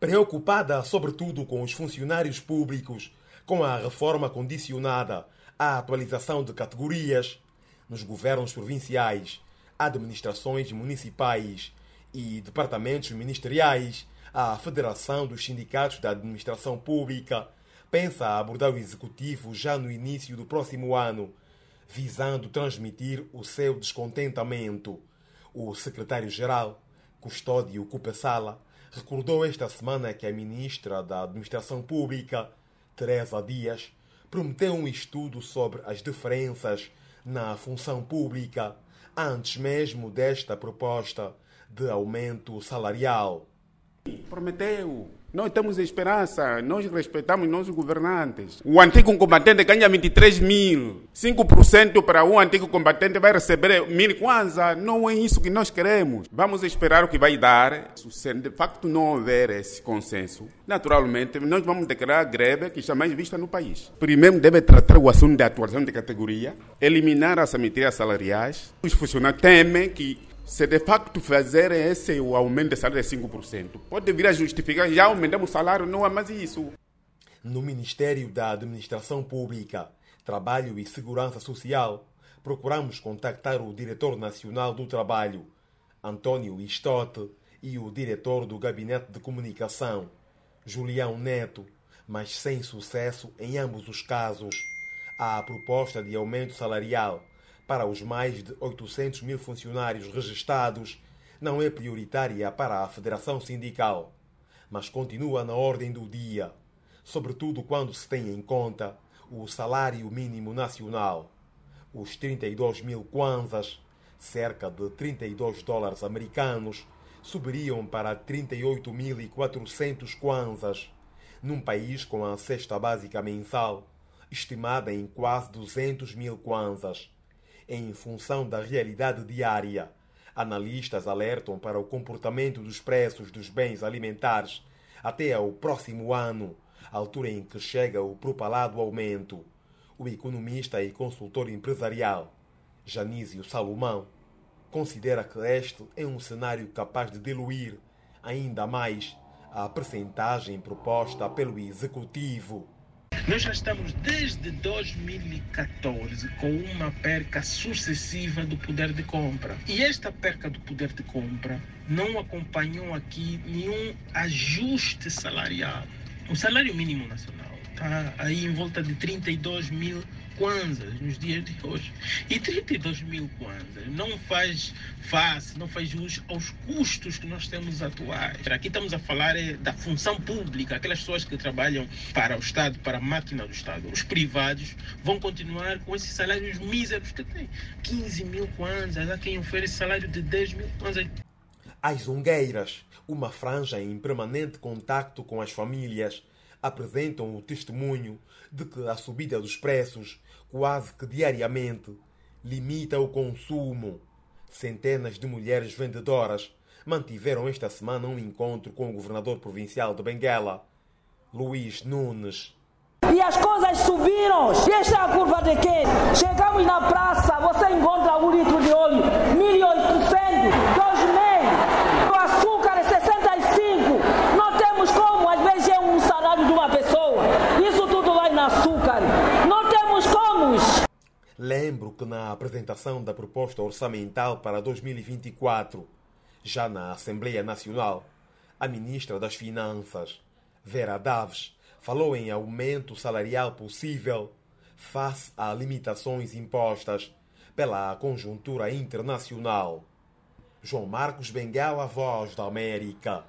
Preocupada, sobretudo, com os funcionários públicos, com a reforma condicionada à atualização de categorias nos governos provinciais, administrações municipais e departamentos ministeriais, a Federação dos Sindicatos da Administração Pública pensa abordar o Executivo já no início do próximo ano, visando transmitir o seu descontentamento. O secretário-geral, Custódio Cupessala, recordou esta semana que a ministra da Administração Pública, Teresa Dias, prometeu um estudo sobre as diferenças na função pública antes mesmo desta proposta de aumento salarial. Prometeu. Nós temos esperança, nós respeitamos nossos governantes. O antigo combatente ganha 23 mil. 5% para um antigo combatente vai receber mil kwanza. Não é isso que nós queremos. Vamos esperar o que vai dar. Se de facto não houver esse consenso, naturalmente nós vamos declarar greve que jamais vista no país. Primeiro deve tratar o assunto da atuação de categoria, eliminar as assimetrias salariais. Os funcionários temem que se de facto fazer esse o aumento de salário de 5%, pode vir a justificar, já aumentamos o salário, não é mais isso. No Ministério da Administração Pública, Trabalho e Segurança Social, procuramos contactar o Diretor Nacional do Trabalho, Antônio Istote, e o Diretor do Gabinete de Comunicação, Julião Neto, mas sem sucesso em ambos os casos. A proposta de aumento salarial para os mais de 800 mil funcionários registados não é prioritária para a Federação Sindical, mas continua na ordem do dia, sobretudo quando se tem em conta o salário mínimo nacional. Os 32 mil kwanzas, cerca de 32 dólares americanos, subiriam para 38.400 kwanzas, num país com a cesta básica mensal estimada em quase 200 mil kwanzas em função da realidade diária. Analistas alertam para o comportamento dos preços dos bens alimentares até ao próximo ano, altura em que chega o propalado aumento. O economista e consultor empresarial Janísio Salomão considera que este é um cenário capaz de diluir ainda mais a percentagem proposta pelo executivo. Nós já estamos desde 2014 com uma perca sucessiva do poder de compra. E esta perca do poder de compra não acompanhou aqui nenhum ajuste salarial. O salário mínimo nacional está aí em volta de 32 mil kwanzas nos dias de hoje. E 32 mil kwanzas não faz face, não faz jus aos custos que nós temos atuais. Aqui estamos a falar é, da função pública, aquelas pessoas que trabalham para o Estado, para a máquina do Estado. Os privados vão continuar com esses salários míseros que têm. 15 mil kwanzas, há quem oferece salário de 10 mil kwanzas. As Zungueiras, uma franja em permanente contacto com as famílias, apresentam o testemunho de que a subida dos preços, quase que diariamente, limita o consumo. Centenas de mulheres vendedoras mantiveram esta semana um encontro com o governador provincial de Benguela, Luiz Nunes. E as coisas subiram. E esta é a curva de quê? Chegamos na praça, você encontra um litro de óleo, 1.800, Lembro que na apresentação da proposta orçamental para 2024, já na Assembleia Nacional, a ministra das Finanças, Vera Daves, falou em aumento salarial possível face a limitações impostas pela conjuntura internacional. João Marcos Bengala, Voz da América.